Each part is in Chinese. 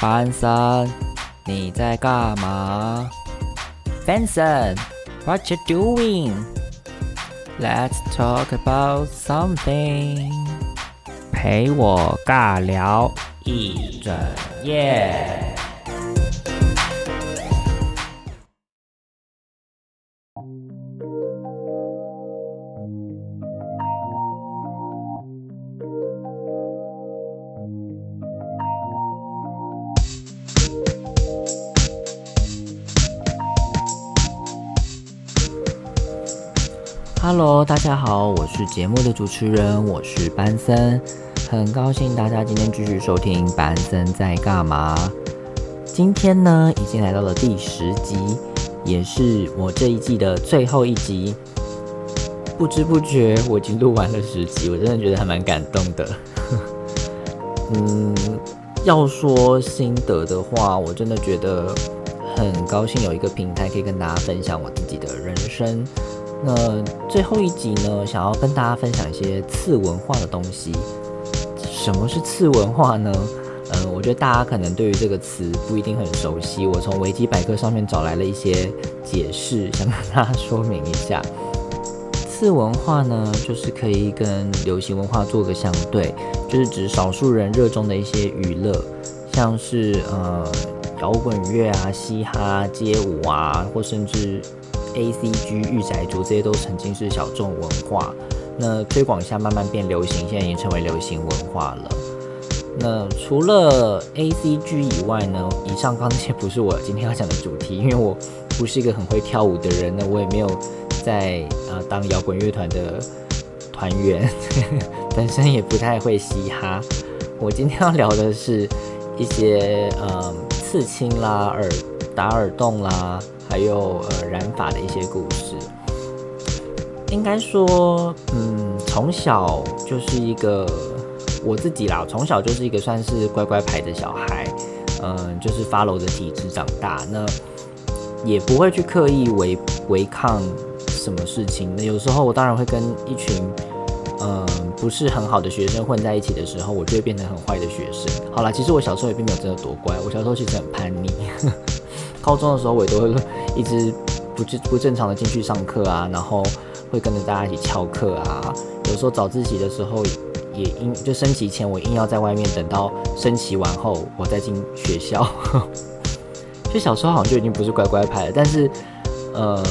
班森，你在干嘛？Benson，What you doing? Let's talk about something. 陪我尬聊一整夜。 大家好，我是节目的主持人，我是班森，很高兴大家今天继续收听班森在干嘛。今天呢，已经来到了第十集，也是我这一季的最后一集。不知不觉我已经录完了十集，我真的觉得还蛮感动的。嗯，要说心得的话，我真的觉得很高兴有一个平台可以跟大家分享我自己的人生。那最后一集呢，想要跟大家分享一些次文化的东西。什么是次文化呢？嗯，我觉得大家可能对于这个词不一定很熟悉。我从维基百科上面找来了一些解释，想跟大家说明一下。次文化呢，就是可以跟流行文化做个相对，就是指少数人热衷的一些娱乐，像是呃摇滚乐啊、嘻哈、街舞啊，或甚至。A C G 御宅族这些都曾经是小众文化，那推广下慢慢变流行，现在已经成为流行文化了。那除了 A C G 以外呢？以上刚些不是我今天要讲的主题，因为我不是一个很会跳舞的人，那我也没有在呃当摇滚乐团的团员，本身也不太会嘻哈。我今天要聊的是一些呃刺青啦、耳打耳洞啦。还有呃染发的一些故事，应该说，嗯，从小就是一个我自己啦，从小就是一个算是乖乖牌的小孩，嗯，就是发楼的体质长大，那也不会去刻意违违抗什么事情。那有时候我当然会跟一群嗯不是很好的学生混在一起的时候，我就会变成很坏的学生。好啦，其实我小时候也并没有真的多乖，我小时候其实很叛逆。高中的时候，我也都会一直不正不正常的进去上课啊，然后会跟着大家一起翘课啊。有时候早自习的时候，也硬就升旗前，我硬要在外面等到升旗完后，我再进学校。就小时候好像就已经不是乖乖牌了，但是呃，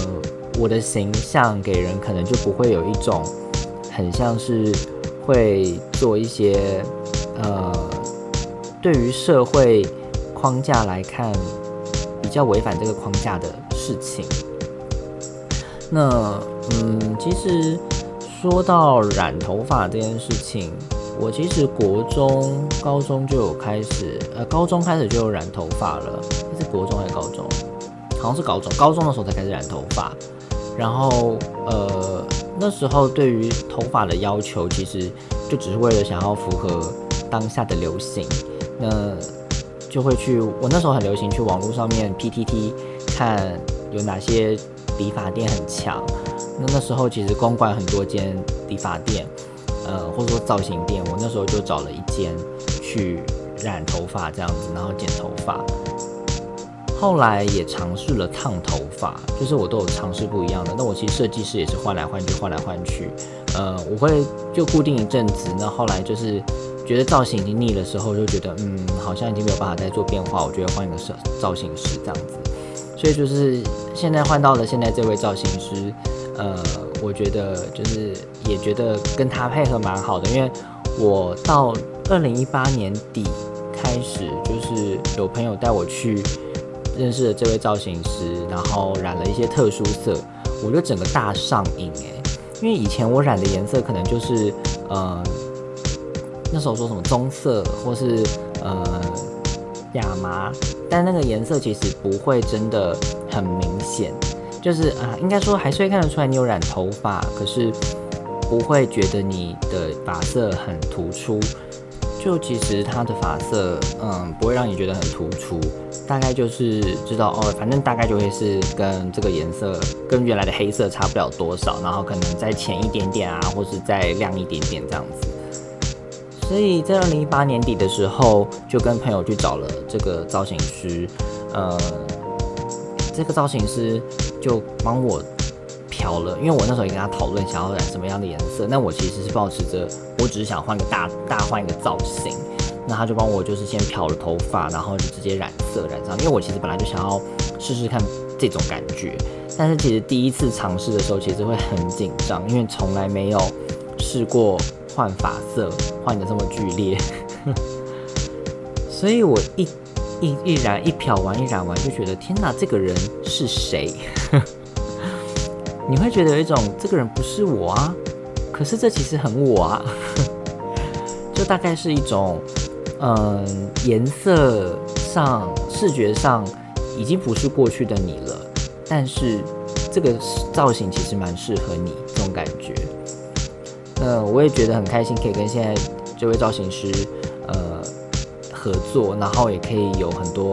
我的形象给人可能就不会有一种很像是会做一些呃，对于社会框架来看。比较违反这个框架的事情。那嗯，其实说到染头发这件事情，我其实国中、高中就有开始，呃，高中开始就有染头发了。是国中还是高中？好像是高中，高中的时候才开始染头发。然后呃，那时候对于头发的要求，其实就只是为了想要符合当下的流行。那就会去，我那时候很流行去网络上面 PTT 看有哪些理发店很强。那那时候其实公馆很多间理发店，呃，或者说造型店，我那时候就找了一间去染头发这样子，然后剪头发。后来也尝试了烫头发，就是我都有尝试不一样的。那我其实设计师也是换来换去，换来换去。呃，我会就固定一阵子，那后来就是。觉得造型已经腻的时候，就觉得嗯，好像已经没有办法再做变化。我觉得换一个设造型师这样子，所以就是现在换到了现在这位造型师，呃，我觉得就是也觉得跟他配合蛮好的，因为我到二零一八年底开始，就是有朋友带我去认识了这位造型师，然后染了一些特殊色，我就整个大上瘾诶，因为以前我染的颜色可能就是呃。那时候说什么棕色或是呃亚麻，但那个颜色其实不会真的很明显，就是啊，应该说还是会看得出来你有染头发，可是不会觉得你的发色很突出。就其实它的发色，嗯，不会让你觉得很突出，大概就是知道哦，反正大概就会是跟这个颜色跟原来的黑色差不了多少，然后可能再浅一点点啊，或是再亮一点点这样子。所以在二零一八年底的时候，就跟朋友去找了这个造型师，呃，这个造型师就帮我漂了，因为我那时候也跟他讨论想要染什么样的颜色，那我其实是保持着我只是想换个大大换一个造型，那他就帮我就是先漂了头发，然后就直接染色染上，因为我其实本来就想要试试看这种感觉，但是其实第一次尝试的时候其实会很紧张，因为从来没有试过。换发色换的这么剧烈，所以我一一一染一漂完一染完就觉得天哪，这个人是谁？你会觉得有一种这个人不是我啊，可是这其实很我啊，就大概是一种嗯颜色上视觉上已经不是过去的你了，但是这个造型其实蛮适合你这种感觉。嗯，我也觉得很开心，可以跟现在这位造型师呃合作，然后也可以有很多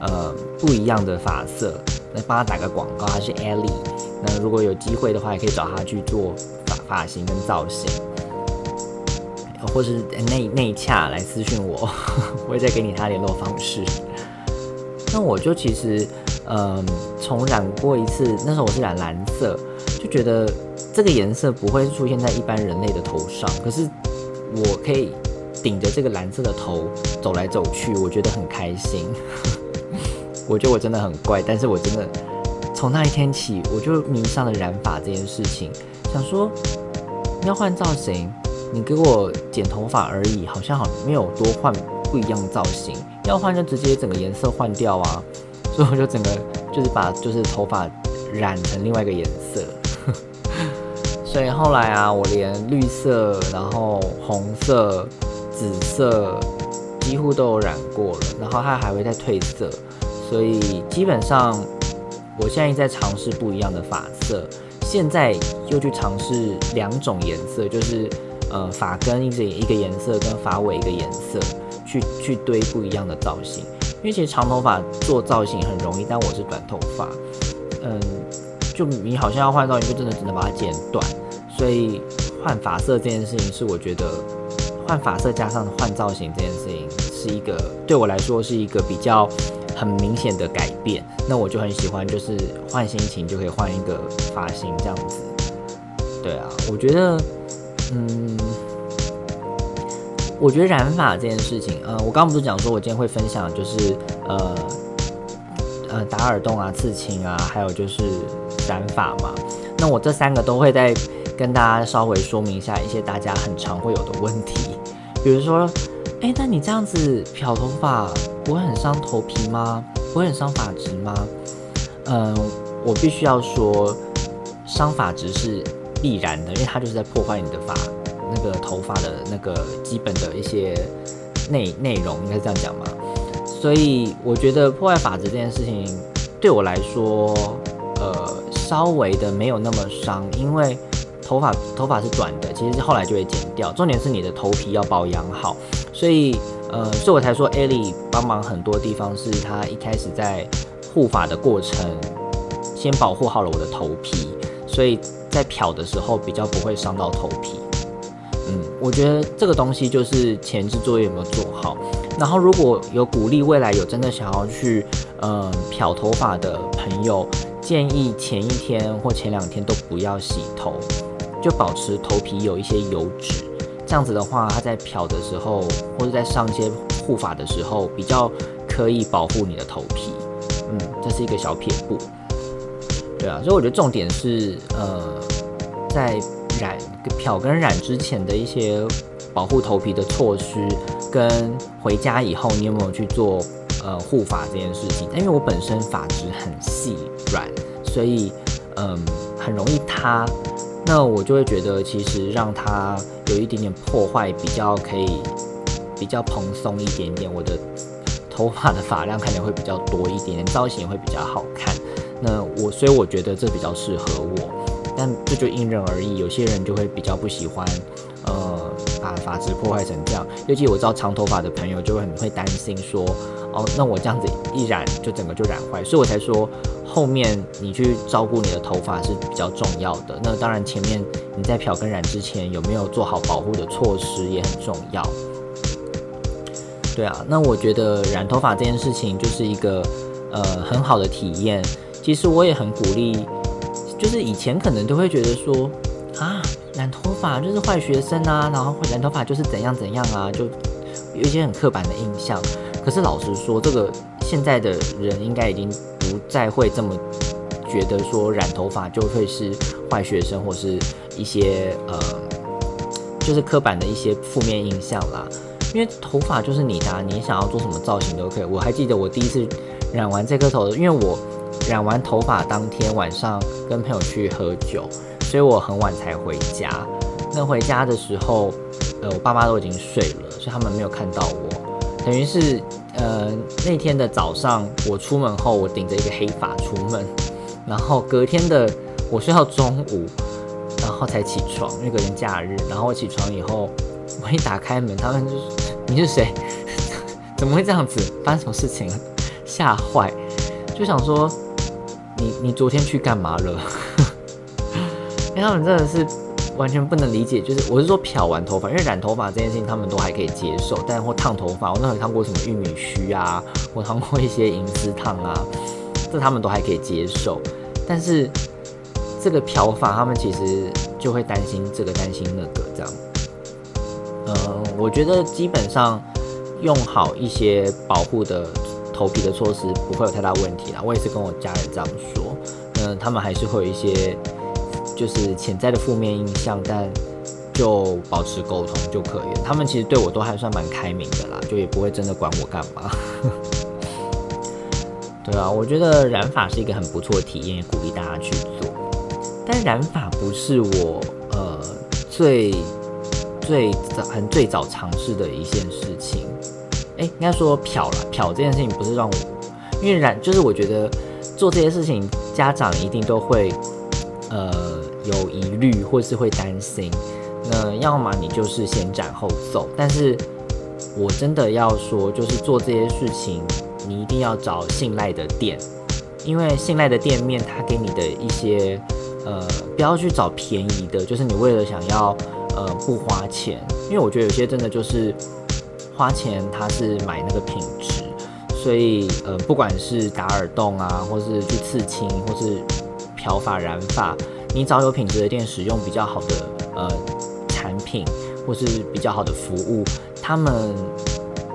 呃不一样的发色。来帮他打个广告，他是 Ellie。那如果有机会的话，也可以找他去做发发型跟造型，或是内内洽来私讯我，我会再给你他联络方式。那我就其实嗯，重染过一次，那时候我是染蓝色，就觉得。这个颜色不会出现在一般人类的头上，可是我可以顶着这个蓝色的头走来走去，我觉得很开心。我觉得我真的很怪，但是我真的从那一天起，我就迷上了染发这件事情。想说要换造型，你给我剪头发而已，好像好没有多换不一样的造型。要换就直接整个颜色换掉啊！所以我就整个就是把就是头发染成另外一个颜色。所以后来啊，我连绿色、然后红色、紫色几乎都有染过了，然后它还会再褪色。所以基本上，我现在在尝试不一样的发色。现在又去尝试两种颜色，就是呃发根一个一个颜色，跟发尾一个颜色，去去堆不一样的造型。因为其实长头发做造型很容易，但我是短头发，嗯。就你好像要换造型，就真的只能把它剪短。所以换发色这件事情是我觉得换发色加上换造型这件事情是一个对我来说是一个比较很明显的改变。那我就很喜欢，就是换心情就可以换一个发型这样子。对啊，我觉得，嗯，我觉得染发这件事情，呃，我刚刚不是讲说我今天会分享，就是呃呃打耳洞啊、刺青啊，还有就是。染发嘛，那我这三个都会在跟大家稍微说明一下一些大家很常会有的问题，比如说，哎，那你这样子漂头发不会很伤头皮吗？不会很伤发质吗？嗯，我必须要说，伤发质是必然的，因为它就是在破坏你的发那个头发的那个基本的一些内内容，应该这样讲嘛。所以我觉得破坏发质这件事情对我来说，呃。稍微的没有那么伤，因为头发头发是短的，其实后来就会剪掉。重点是你的头皮要保养好，所以呃，所以我才说艾莉帮忙很多地方是她一开始在护发的过程，先保护好了我的头皮，所以在漂的时候比较不会伤到头皮。嗯，我觉得这个东西就是前置作业有没有做好。然后如果有鼓励未来有真的想要去嗯漂头发的朋友。建议前一天或前两天都不要洗头，就保持头皮有一些油脂。这样子的话，它在漂的时候或者在上一些护发的时候，比较可以保护你的头皮。嗯，这是一个小撇步。对啊，所以我觉得重点是，呃，在染漂跟染之前的一些保护头皮的措施，跟回家以后你有没有去做。呃，护发这件事情，因为我本身发质很细软，所以嗯，很容易塌。那我就会觉得，其实让它有一点点破坏，比较可以比较蓬松一点点，我的头发的发量看起来会比较多一点点，造型也会比较好看。那我所以我觉得这比较适合我，但这就因人而异，有些人就会比较不喜欢，呃，把发质破坏成这样。尤其我知道长头发的朋友就会很会担心说。那我这样子一染就整个就染坏，所以我才说后面你去照顾你的头发是比较重要的。那当然前面你在漂跟染之前有没有做好保护的措施也很重要。对啊，那我觉得染头发这件事情就是一个呃很好的体验。其实我也很鼓励，就是以前可能都会觉得说啊，染头发就是坏学生啊，然后染头发就是怎样怎样啊，就有一些很刻板的印象。可是老实说，这个现在的人应该已经不再会这么觉得说染头发就会是坏学生，或是一些呃，就是刻板的一些负面印象啦。因为头发就是你的，你想要做什么造型都可以。我还记得我第一次染完这颗头，因为我染完头发当天晚上跟朋友去喝酒，所以我很晚才回家。那回家的时候，呃，我爸妈都已经睡了，所以他们没有看到我，等于是。呃，那天的早上我出门后，我顶着一个黑发出门，然后隔天的我睡到中午，然后才起床，因为隔天假日。然后我起床以后，我一打开门，他们就说：“你是谁？怎么会这样子？发生什么事情？”吓坏，就想说：“你你昨天去干嘛了？”因 为他们真的是。完全不能理解，就是我是说漂完头发，因为染头发这件事情他们都还可以接受，但或烫头发，我那时候烫过什么玉米须啊，我烫过一些银丝烫啊，这他们都还可以接受，但是这个漂发他们其实就会担心这个担心那个这样。嗯，我觉得基本上用好一些保护的头皮的措施不会有太大问题啦。我也是跟我家人这样说，嗯，他们还是会有一些。就是潜在的负面印象，但就保持沟通就可以了。他们其实对我都还算蛮开明的啦，就也不会真的管我干嘛。对啊，我觉得染发是一个很不错的体验，鼓励大家去做。但染发不是我呃最最早很最早尝试的一件事情。哎，应该说漂了漂这件事情不是让我，因为染就是我觉得做这些事情，家长一定都会呃。有疑虑或是会担心，那要么你就是先斩后奏。但是我真的要说，就是做这些事情，你一定要找信赖的店，因为信赖的店面，他给你的一些呃，不要去找便宜的，就是你为了想要呃不花钱，因为我觉得有些真的就是花钱，他是买那个品质，所以呃，不管是打耳洞啊，或是去刺青，或是漂发染发。你找有品质的店，使用比较好的呃产品，或是比较好的服务，他们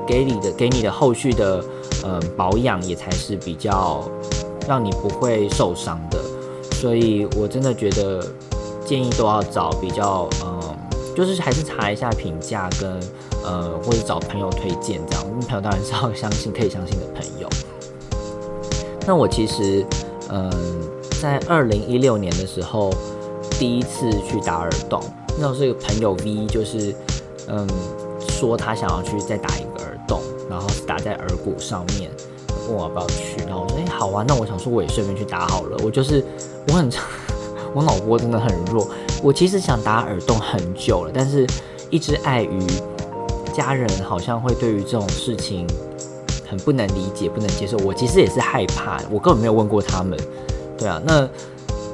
给你的给你的后续的呃保养也才是比较让你不会受伤的。所以我真的觉得建议都要找比较嗯，就是还是查一下评价跟呃或者找朋友推荐这样，朋友当然是要相信可以相信的朋友。那我其实嗯。在二零一六年的时候，第一次去打耳洞，那时候是一个朋友 V，就是嗯说他想要去再打一个耳洞，然后打在耳骨上面，问我要不要去，然后我说哎好啊，那我想说我也顺便去打好了。我就是我很 我脑波真的很弱，我其实想打耳洞很久了，但是一直碍于家人好像会对于这种事情很不能理解、不能接受，我其实也是害怕，我根本没有问过他们。对啊，那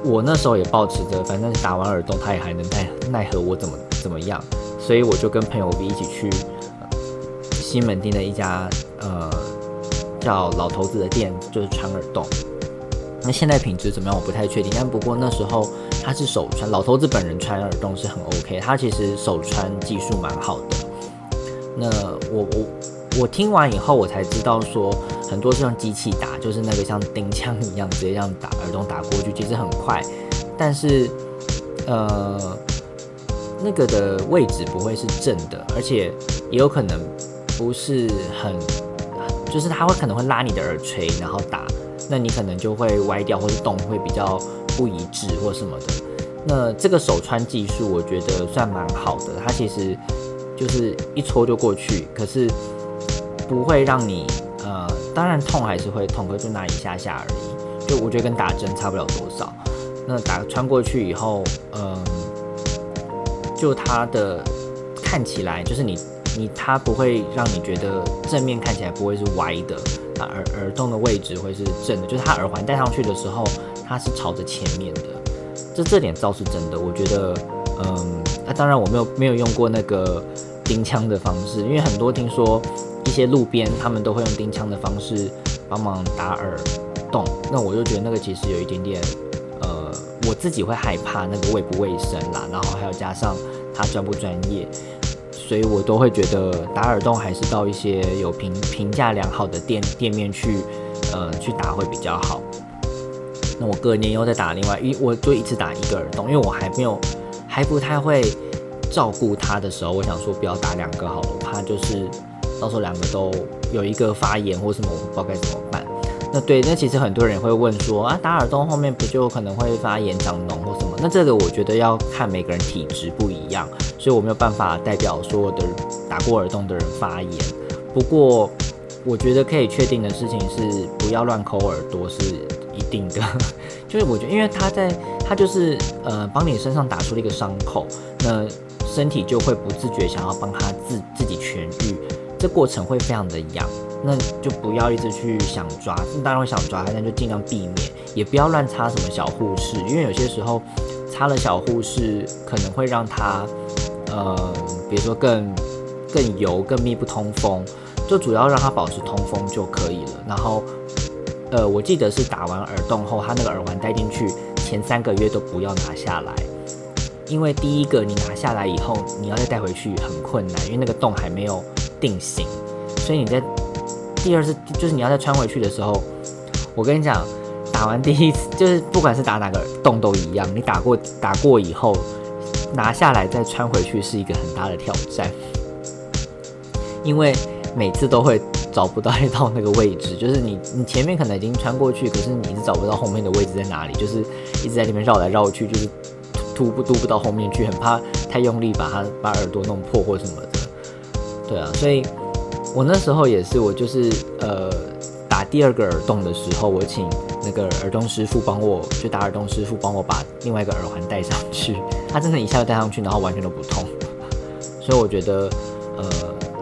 我那时候也保持着，反正打完耳洞，他也还能奈奈何我怎么怎么样，所以我就跟朋友一起去西门町的一家呃叫老头子的店，就是穿耳洞。那现在品质怎么样，我不太确定，但不过那时候他是手穿，老头子本人穿耳洞是很 OK，他其实手穿技术蛮好的。那我我我听完以后，我才知道说。很多是用机器打，就是那个像钉枪一样，直接这样打耳洞打过去，其实很快，但是呃，那个的位置不会是正的，而且也有可能不是很，就是它会可能会拉你的耳垂，然后打，那你可能就会歪掉，或是洞会比较不一致或什么的。那这个手穿技术，我觉得算蛮好的，它其实就是一戳就过去，可是不会让你。当然痛还是会痛，可就那一下下而已。就我觉得跟打针差不了多少。那打穿过去以后，嗯，就它的看起来就是你你它不会让你觉得正面看起来不会是歪的，那耳耳洞的位置会是正的，就是它耳环戴上去的时候它是朝着前面的。这这点倒是真的，我觉得，嗯，那当然我没有没有用过那个钉枪的方式，因为很多听说。一些路边他们都会用钉枪的方式帮忙打耳洞，那我就觉得那个其实有一点点，呃，我自己会害怕那个卫不卫生啦，然后还有加上他专不专业，所以我都会觉得打耳洞还是到一些有评评价良好的店店面去，呃，去打会比较好。那我隔年又再打另外一，我就一次打一个耳洞，因为我还没有还不太会照顾它的时候，我想说不要打两个好了，我怕就是到时候两个都有一个发炎或什么，我不知道该怎么办。那对，那其实很多人也会问说啊，打耳洞后面不就可能会发炎长脓或什么？那这个我觉得要看每个人体质不一样，所以我没有办法代表所有的打过耳洞的人发炎。不过我觉得可以确定的事情是，不要乱抠耳朵是。一定的，就是我觉得，因为他在他就是呃帮你身上打出了一个伤口，那身体就会不自觉想要帮他自自己痊愈，这过程会非常的痒，那就不要一直去想抓，当然会想抓，那就尽量避免，也不要乱擦什么小护士，因为有些时候擦了小护士可能会让它呃比如说更更油、更密不通风，就主要让它保持通风就可以了，然后。呃，我记得是打完耳洞后，他那个耳环戴进去前三个月都不要拿下来，因为第一个你拿下来以后，你要再戴回去很困难，因为那个洞还没有定型，所以你在第二次就是你要再穿回去的时候，我跟你讲，打完第一次就是不管是打哪个洞都一样，你打过打过以后拿下来再穿回去是一个很大的挑战，因为每次都会。找不到到那个位置，就是你你前面可能已经穿过去，可是你一直找不到后面的位置在哪里，就是一直在那边绕来绕去，就是突不突不到后面去，很怕太用力把它把耳朵弄破或什么的。对啊，所以我那时候也是，我就是呃打第二个耳洞的时候，我请那个耳洞师傅帮我，就打耳洞师傅帮我把另外一个耳环戴上去，他真的一下就戴上去，然后完全都不痛。所以我觉得呃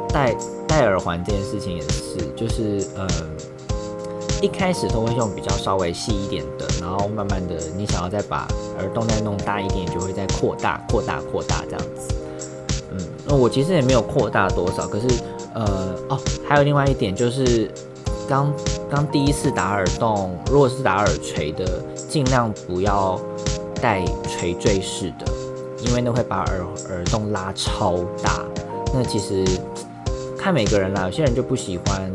戴。戴耳环这件事情也是，就是呃，一开始都会用比较稍微细一点的，然后慢慢的，你想要再把耳洞再弄大一点，就会再扩大、扩大、扩大这样子。那我其实也没有扩大多少，可是呃，哦，还有另外一点就是，刚刚第一次打耳洞，如果是打耳垂的，尽量不要戴垂坠式的，因为那会把耳耳洞拉超大，那其实。看每个人啦，有些人就不喜欢，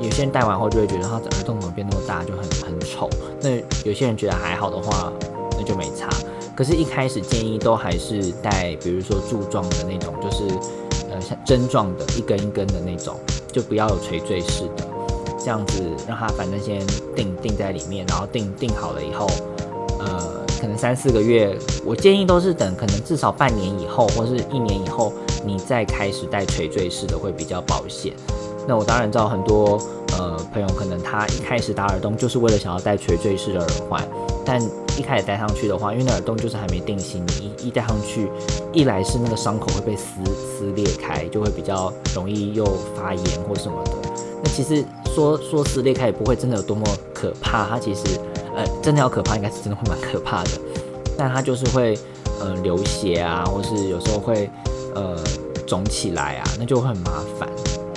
有些人戴完后就会觉得他的耳洞怎么变那么大，就很很丑。那有些人觉得还好的话，那就没差。可是，一开始建议都还是戴，比如说柱状的那种，就是呃像针状的，一根一根的那种，就不要有垂坠式的，这样子让它反正先定定在里面，然后定定好了以后，呃。可能三四个月，我建议都是等可能至少半年以后，或是一年以后，你再开始戴垂坠式的会比较保险。那我当然知道很多呃朋友可能他一开始打耳洞就是为了想要戴垂坠式的耳环，但一开始戴上去的话，因为那耳洞就是还没定型，你一一戴上去，一来是那个伤口会被撕撕裂开，就会比较容易又发炎或什么的。那其实说说撕裂开也不会真的有多么可怕，它其实。呃，真的要可怕，应该是真的会蛮可怕的，但它就是会呃流血啊，或是有时候会呃肿起来啊，那就会很麻烦。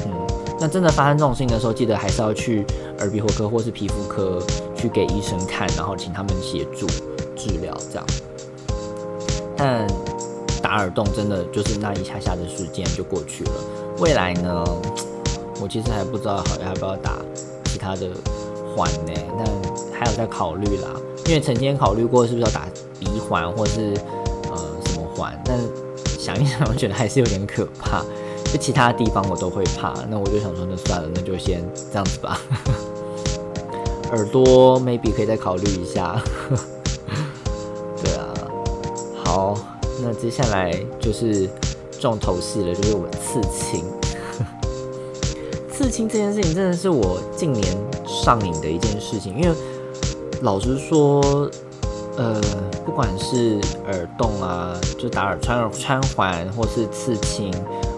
嗯，那真的发生这种事情的时候，记得还是要去耳鼻喉科或是皮肤科去给医生看，然后请他们协助治疗这样。但打耳洞真的就是那一下下的时间就过去了。未来呢，我其实还不知道好要不要打其他的环呢？但。还有在考虑啦，因为曾经考虑过是不是要打鼻环或是呃什么环，但想一想，我觉得还是有点可怕。就其他地方我都会怕，那我就想说，那算了，那就先这样子吧。耳朵 maybe 可以再考虑一下。对啊，好，那接下来就是重头戏了，就是我刺青。刺青这件事情真的是我近年上瘾的一件事情，因为。老实说，呃，不管是耳洞啊，就打耳穿耳穿环，或是刺青，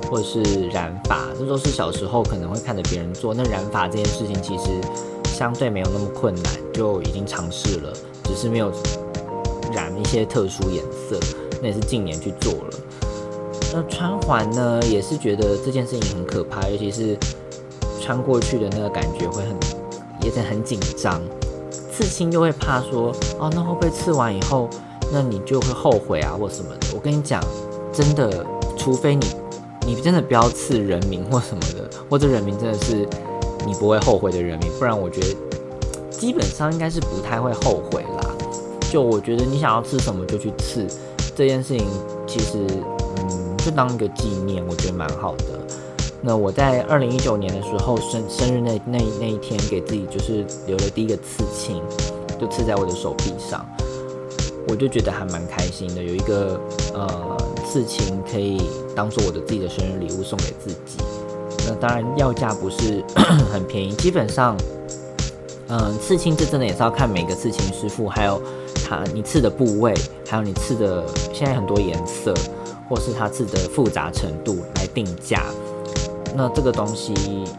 或是染发，这都是小时候可能会看着别人做。那染发这件事情其实相对没有那么困难，就已经尝试了，只是没有染一些特殊颜色。那也是近年去做了。那穿环呢，也是觉得这件事情很可怕，尤其是穿过去的那个感觉会很，也是很紧张。刺青又会怕说，哦，那会不会刺完以后，那你就会后悔啊，或什么的？我跟你讲，真的，除非你，你真的不要刺人名或什么的，或者人名真的是你不会后悔的人民，不然我觉得基本上应该是不太会后悔啦。就我觉得你想要刺什么就去刺，这件事情其实，嗯，就当一个纪念，我觉得蛮好的。那我在二零一九年的时候生生日那那那一天，给自己就是留了第一个刺青，就刺在我的手臂上，我就觉得还蛮开心的。有一个呃刺青可以当做我的自己的生日礼物送给自己。那当然要价不是 很便宜，基本上，嗯，刺青这真的也是要看每个刺青师傅，还有他你刺的部位，还有你刺的现在很多颜色，或是他刺的复杂程度来定价。那这个东西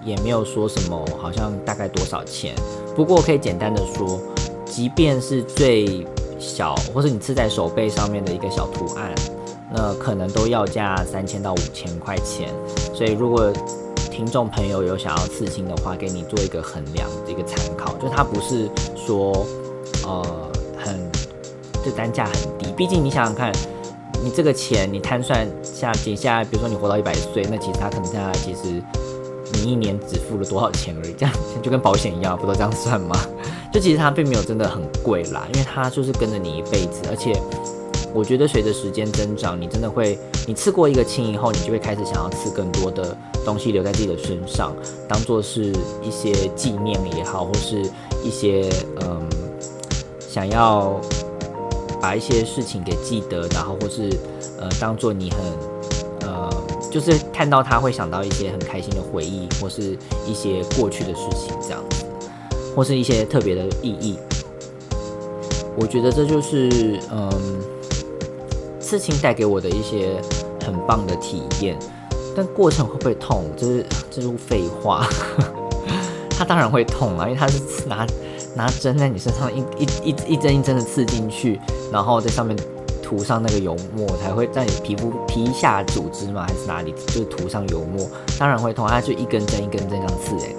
也没有说什么，好像大概多少钱。不过可以简单的说，即便是最小，或是你刺在手背上面的一个小图案，那可能都要价三千到五千块钱。所以如果听众朋友有想要刺青的话，给你做一个衡量的一个参考，就它不是说呃很就单价很低，毕竟你想想看。你这个钱，你摊算下接下来，比如说你活到一百岁，那其实他可能下来，其实你一年只付了多少钱而已，这样就跟保险一样，不都这样算吗？就其实它并没有真的很贵啦，因为它就是跟着你一辈子，而且我觉得随着时间增长，你真的会，你刺过一个青以后，你就会开始想要刺更多的东西留在自己的身上，当做是一些纪念也好，或是一些嗯想要。把一些事情给记得，然后或是呃当做你很呃，就是看到他会想到一些很开心的回忆，或是一些过去的事情这样子，或是一些特别的意义。我觉得这就是嗯，刺青带给我的一些很棒的体验。但过程会不会痛？这是这是废话。他当然会痛啊，因为他是拿。拿针在你身上一一一一针一针的刺进去，然后在上面涂上那个油墨，才会在你皮肤皮下组织嘛，还是哪里，就是涂上油墨，当然会痛。它就一根针一根针这样刺诶，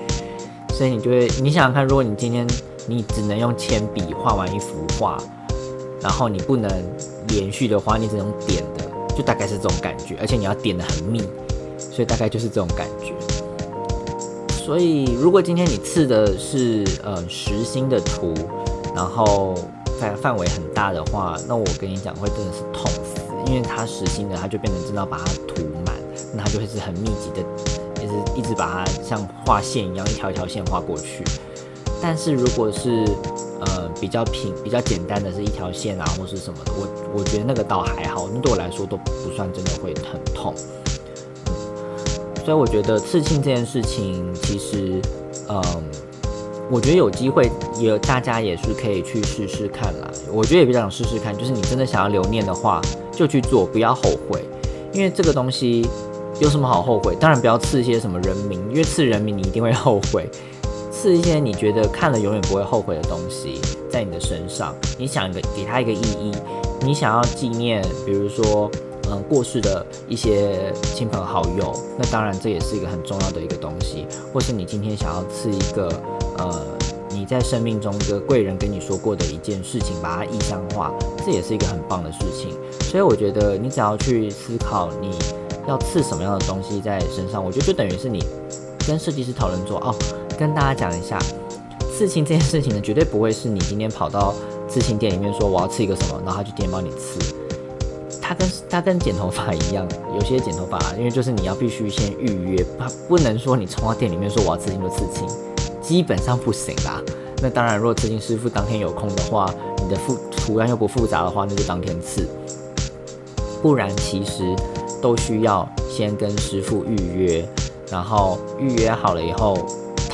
所以你就会，你想想看，如果你今天你只能用铅笔画完一幅画，然后你不能连续的话，你只能点的，就大概是这种感觉，而且你要点的很密，所以大概就是这种感觉。所以，如果今天你刺的是呃实心的图，然后范范围很大的话，那我跟你讲会真的是痛死，因为它实心的，它就变成真的把它涂满，那它就会是很密集的，也是一直把它像画线一样一条一条线画过去。但是如果是呃比较平、比较简单的是一条线啊，或是什么的，我我觉得那个倒还好，那对我来说都不算真的会很痛。所以我觉得刺青这件事情，其实，嗯，我觉得有机会也大家也是可以去试试看啦。我觉得也比较想试试看，就是你真的想要留念的话，就去做，不要后悔。因为这个东西有什么好后悔？当然不要刺一些什么人名，因为刺人名你一定会后悔。刺一些你觉得看了永远不会后悔的东西在你的身上，你想给给他一个意义，你想要纪念，比如说。嗯，过世的一些亲朋好友，那当然这也是一个很重要的一个东西。或是你今天想要赐一个，呃，你在生命中一个贵人跟你说过的一件事情，把它意象化，这也是一个很棒的事情。所以我觉得你只要去思考你要刺什么样的东西在身上，我觉得就等于是你跟设计师讨论说，哦，跟大家讲一下，刺青这件事情呢，绝对不会是你今天跑到刺青店里面说我要刺一个什么，然后他去店帮你刺。它跟它跟剪头发一样，有些剪头发，因为就是你要必须先预约，它不能说你冲到店里面说我要刺青就刺青，基本上不行啦。那当然，如果刺青师傅当天有空的话，你的复图案又不复杂的话，那就当天刺。不然其实都需要先跟师傅预约，然后预约好了以后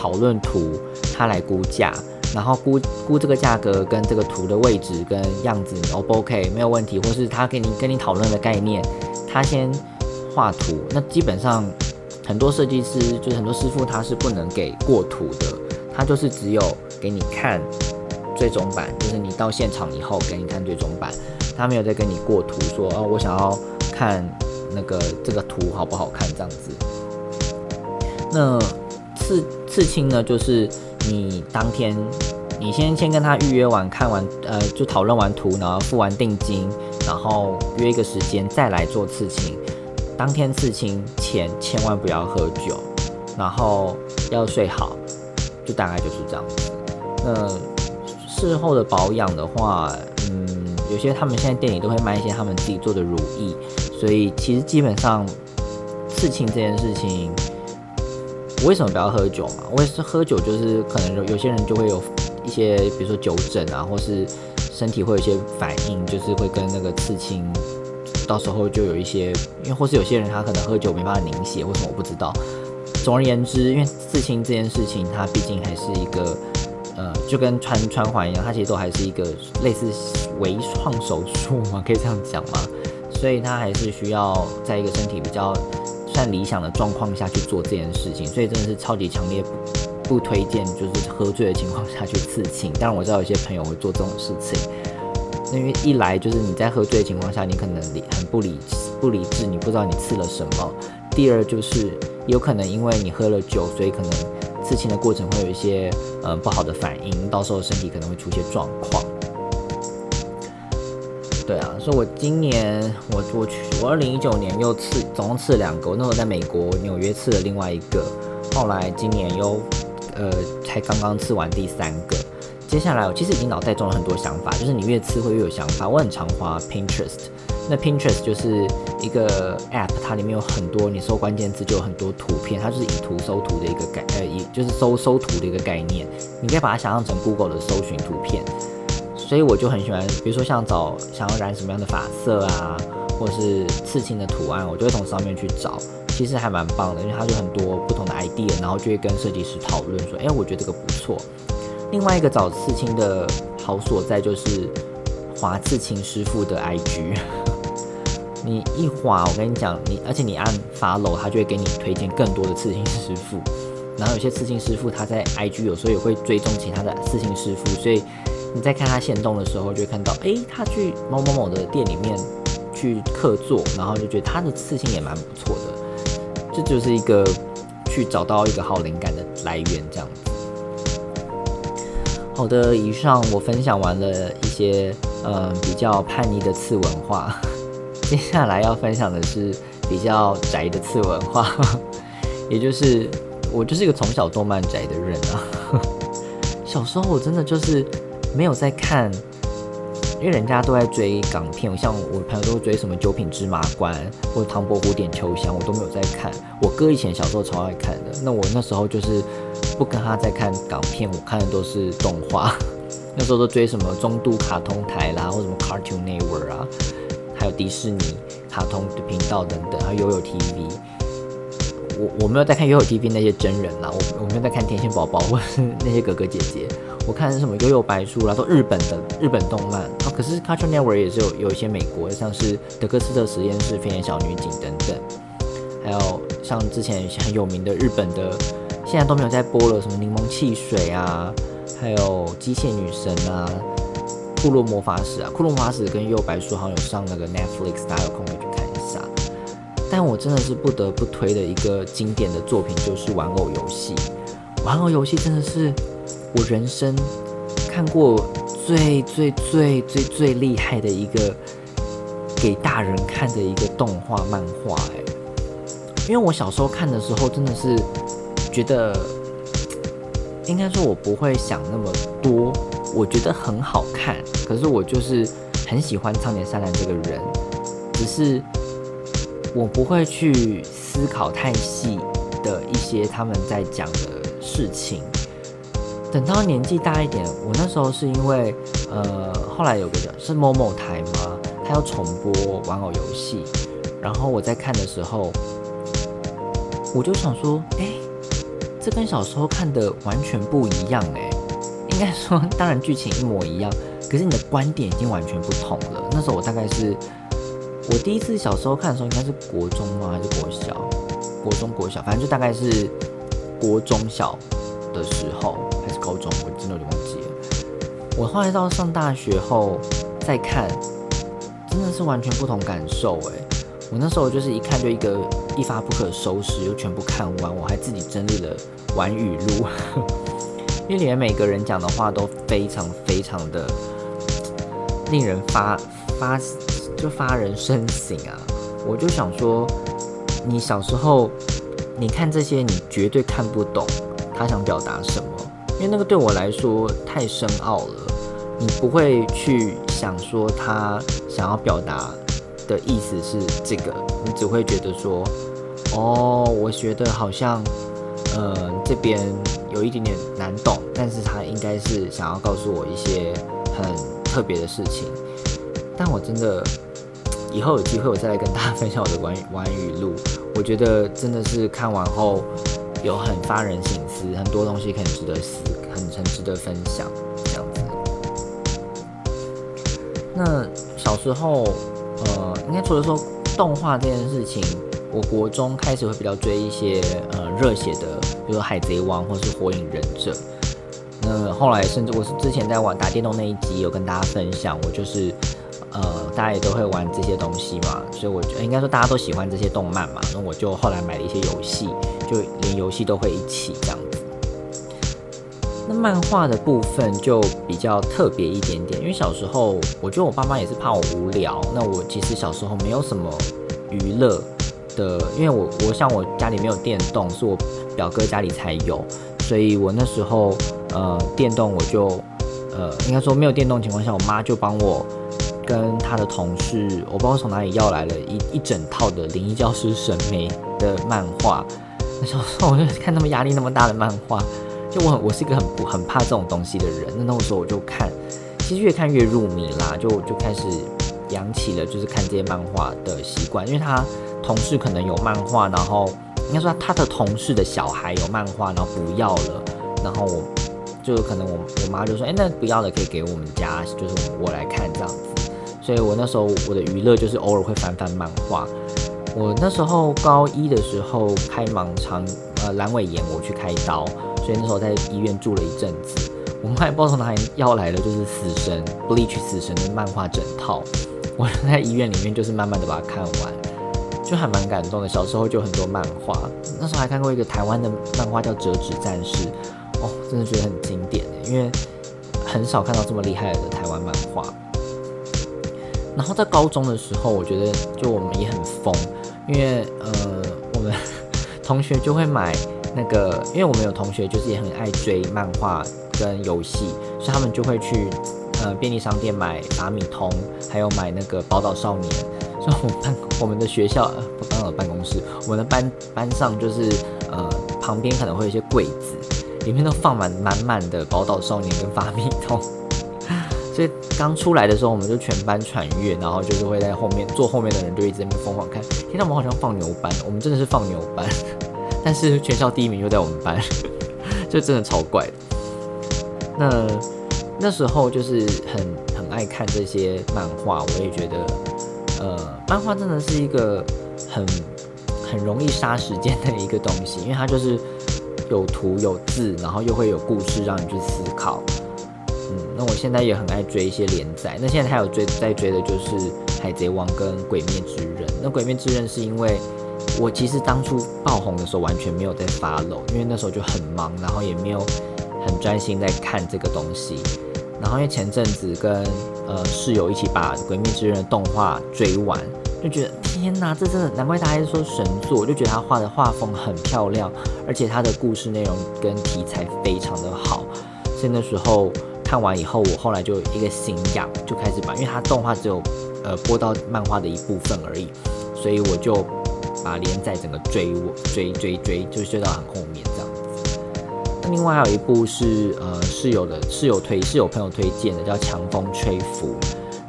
讨论图，他来估价。然后估估这个价格跟这个图的位置跟样子，O 不 OK 没有问题，或是他给你跟你讨论的概念，他先画图。那基本上很多设计师就是很多师傅他是不能给过图的，他就是只有给你看最终版，就是你到现场以后给你看最终版，他没有再跟你过图说哦我想要看那个这个图好不好看这样子。那刺。刺青呢，就是你当天你先先跟他预约完，看完呃就讨论完图，然后付完定金，然后约一个时间再来做刺青。当天刺青前千万不要喝酒，然后要睡好，就大概就是这样子。那事后的保养的话，嗯，有些他们现在店里都会卖一些他们自己做的乳液，所以其实基本上刺青这件事情，为什么不要喝酒嘛？我也是喝酒，就是可能有有些人就会有一些，比如说酒疹啊，或是身体会有一些反应，就是会跟那个刺青。到时候就有一些，因为或是有些人他可能喝酒没办法凝血，为什么我不知道？总而言之，因为刺青这件事情，它毕竟还是一个，呃，就跟穿穿环一样，它其实都还是一个类似微创手术嘛，可以这样讲吗？所以它还是需要在一个身体比较在理想的状况下去做这件事情，所以真的是超级强烈不推荐，就是喝醉的情况下去刺青。当然我知道有些朋友会做这种事情。因为一来就是你在喝醉的情况下，你可能理很不理不理智，你不知道你刺了什么。第二就是有可能因为你喝了酒，所以可能刺青的过程会有一些呃不好的反应，到时候身体可能会出现状况。对啊，所以我今年我我去我二零一九年又刺总共刺两个，那时候在美国纽约刺了另外一个，后来今年又呃才刚刚刺完第三个。接下来我其实已经脑袋中了很多想法，就是你越吃会越有想法。我很常花 Pinterest，那 Pinterest 就是一个 App，它里面有很多你搜关键字就有很多图片，它就是以图搜图的一个概，呃，以就是搜搜图的一个概念。你可以把它想象成 Google 的搜寻图片。所以我就很喜欢，比如说像找想要染什么样的发色啊，或是刺青的图案，我就会从上面去找，其实还蛮棒的，因为它有很多不同的 idea，然后就会跟设计师讨论说，哎，我觉得这个不错。另外一个找刺青的好所在就是划刺青师傅的 IG，你一划，我跟你讲，你而且你按 follow，他就会给你推荐更多的刺青师傅。然后有些刺青师傅他在 IG 有时候也会追踪其他的刺青师傅，所以你在看他现动的时候，就会看到，哎，他去某某某的店里面去客座，然后就觉得他的刺青也蛮不错的。这就是一个去找到一个好灵感的来源，这样子。好的，以上我分享完了一些嗯比较叛逆的次文化，接下来要分享的是比较宅的次文化，也就是我就是一个从小动漫宅的人啊。小时候我真的就是没有在看，因为人家都在追港片，像我朋友都追什么《九品芝麻官》或者《唐伯虎点秋香》，我都没有在看。我哥以前小时候超爱看的，那我那时候就是。不跟他在看港片，我看的都是动画。那时候都追什么中度卡通台啦，或什么 Cartoon Network 啊，还有迪士尼卡通的频道等等，还有悠悠 TV。我我没有在看悠悠 TV 那些真人啦，我我没有在看天线宝宝或是那些哥哥姐姐。我看什么悠悠白书啦，都日本的日本动漫啊。可是 Cartoon Network 也是有有一些美国，像是德克斯特实验室、飞檐小女警等等，还有像之前很有名的日本的。现在都没有在播了，什么柠檬汽水啊，还有机械女神啊，库洛魔法使啊，库洛魔法使跟幼白书好像有上那个 Netflix，大家有空可以去看一下。但我真的是不得不推的一个经典的作品，就是玩偶游戏。玩偶游戏真的是我人生看过最最最最最厉害的一个给大人看的一个动画漫画，哎，因为我小时候看的时候真的是。觉得应该说，我不会想那么多。我觉得很好看，可是我就是很喜欢苍田善兰这个人，只是我不会去思考太细的一些他们在讲的事情。等到年纪大一点，我那时候是因为呃，后来有个是某某台嘛，他要重播玩偶游戏，然后我在看的时候，我就想说，哎。这跟小时候看的完全不一样哎，应该说，当然剧情一模一样，可是你的观点已经完全不同了。那时候我大概是，我第一次小时候看的时候，应该是国中吗？还是国小？国中、国小，反正就大概是国中小的时候，高中，我真的有点忘记了。我后来到上大学后再看，真的是完全不同感受哎。我那时候就是一看就一个一发不可收拾，又全部看完。我还自己整理了完语录，因为里面每个人讲的话都非常非常的令人发发就发人深省啊！我就想说，你小时候你看这些，你绝对看不懂他想表达什么，因为那个对我来说太深奥了。你不会去想说他想要表达的意思是这个，你只会觉得说，哦，我觉得好像，呃，这边有一点点难懂，但是他应该是想要告诉我一些很特别的事情。但我真的以后有机会我再来跟大家分享我的玩玩语录，我觉得真的是看完后有很发人省思，很多东西可以值得思，很很值得分享这样子。那小时候，呃，应该除了说动画这件事情，我国中开始会比较追一些呃热血的，比如说《海贼王》或是《火影忍者》。那后来甚至我是之前在玩打电动那一集有跟大家分享，我就是呃大家也都会玩这些东西嘛，所以我觉得应该说大家都喜欢这些动漫嘛，那我就后来买了一些游戏，就连游戏都会一起这样。那漫画的部分就比较特别一点点，因为小时候我觉得我爸妈也是怕我无聊。那我其实小时候没有什么娱乐的，因为我我像我家里没有电动，是我表哥家里才有，所以我那时候呃电动我就呃应该说没有电动情况下，我妈就帮我跟她的同事，我不知道从哪里要来了一一整套的灵异教师审美的漫画。那时候我就看他们压力那么大的漫画。就我我是一个很不很怕这种东西的人，那那个时候我就看，其实越看越入迷啦，就就开始养起了就是看这些漫画的习惯。因为他同事可能有漫画，然后应该说他的同事的小孩有漫画，然后不要了，然后我就可能我我妈就说，哎，那不要了可以给我们家，就是我来看这样子。所以我那时候我的娱乐就是偶尔会翻翻漫画。我那时候高一的时候开盲肠，呃，阑尾炎，我去开刀。所以那时候在医院住了一阵子，我们还不知道从哪里要来的，就是死神 Bleach 死神的漫画整套。我在医院里面就是慢慢的把它看完，就还蛮感动的。小时候就很多漫画，那时候还看过一个台湾的漫画叫折纸战士，哦，真的觉得很经典因为很少看到这么厉害的台湾漫画。然后在高中的时候，我觉得就我们也很疯，因为呃，我们 同学就会买。那个，因为我们有同学就是也很爱追漫画跟游戏，所以他们就会去呃便利商店买法米通，还有买那个宝岛少年。所以我们办我们的学校不刚好办公室，我们的班班上就是呃旁边可能会有一些柜子，里面都放满满满的宝岛少年跟法米通。所以刚出来的时候，我们就全班传阅，然后就是会在后面坐后面的人就一直在疯狂看。天，我们好像放牛班，我们真的是放牛班。但是全校第一名又在我们班，就真的超怪。那那时候就是很很爱看这些漫画，我也觉得，呃，漫画真的是一个很很容易杀时间的一个东西，因为它就是有图有字，然后又会有故事让你去思考。嗯，那我现在也很爱追一些连载，那现在还有追在追的就是《海贼王》跟《鬼灭之刃》。那《鬼灭之刃》是因为。我其实当初爆红的时候完全没有在发楼，因为那时候就很忙，然后也没有很专心在看这个东西。然后因为前阵子跟呃室友一起把《鬼灭之刃》的动画追完，就觉得天哪，这真的难怪大家说神作，我就觉得他画的画风很漂亮，而且他的故事内容跟题材非常的好。所以那时候看完以后，我后来就一个心痒，就开始把，因为他动画只有呃播到漫画的一部分而已，所以我就。把连载整个追我追追追，就追到很后面这样子。那另外还有一部是呃室友的室友推室友朋友推荐的，叫《强风吹拂》。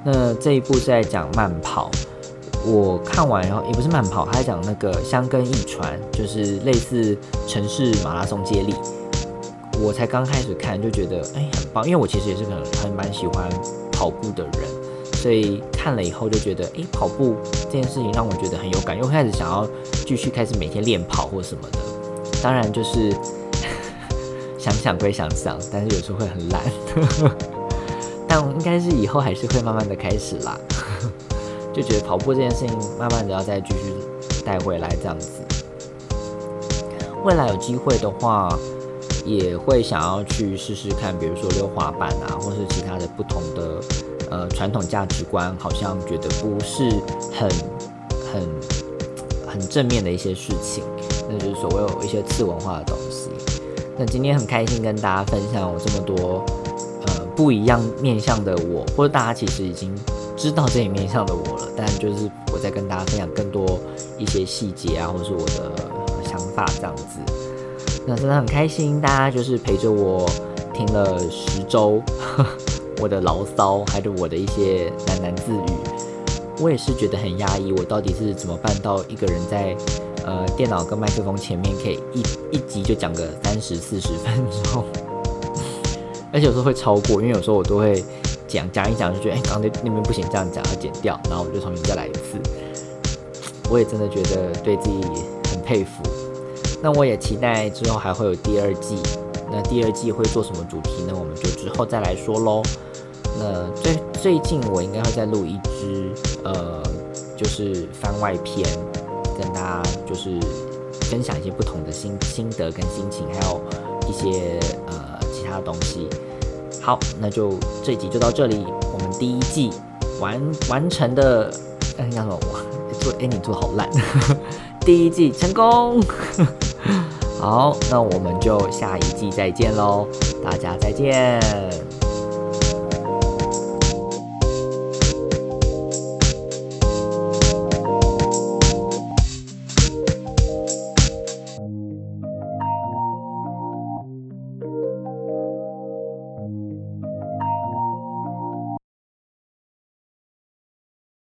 那这一部是在讲慢跑。我看完然后也不是慢跑，他在讲那个香根一传，就是类似城市马拉松接力。我才刚开始看就觉得哎很棒，因为我其实也是很很蛮喜欢跑步的人。所以看了以后就觉得，诶，跑步这件事情让我觉得很有感，又开始想要继续开始每天练跑或什么的。当然就是 想想归想想，但是有时候会很懒。但应该是以后还是会慢慢的开始啦。就觉得跑步这件事情，慢慢的要再继续带回来这样子。未来有机会的话，也会想要去试试看，比如说溜滑板啊，或是其他的不同的呃传统价值观，好像觉得不是很很很正面的一些事情，那就是所谓有一些次文化的东西。那今天很开心跟大家分享我这么多呃不一样面向的我，或者大家其实已经知道这一面向的我了，但就是我在跟大家分享更多一些细节啊，或者是我的。想法这样子，那真的很开心，大家就是陪着我听了十周我的牢骚，还有我的一些喃喃自语。我也是觉得很压抑，我到底是怎么办到一个人在呃电脑跟麦克风前面可以一一集就讲个三十四十分钟，而且有时候会超过，因为有时候我都会讲讲一讲就觉得哎，刚刚那那边不行，这样讲要剪掉，然后我就重新再来一次。我也真的觉得对自己很佩服。那我也期待之后还会有第二季。那第二季会做什么主题呢？我们就之后再来说喽。那最最近我应该会再录一支，呃，就是番外篇，跟大家就是分享一些不同的心心得跟心情，还有一些呃其他的东西。好，那就这一集就到这里。我们第一季完完成的，哎，叫什么？做哎，你做的好烂。第一季成功，好，那我们就下一季再见喽，大家再见。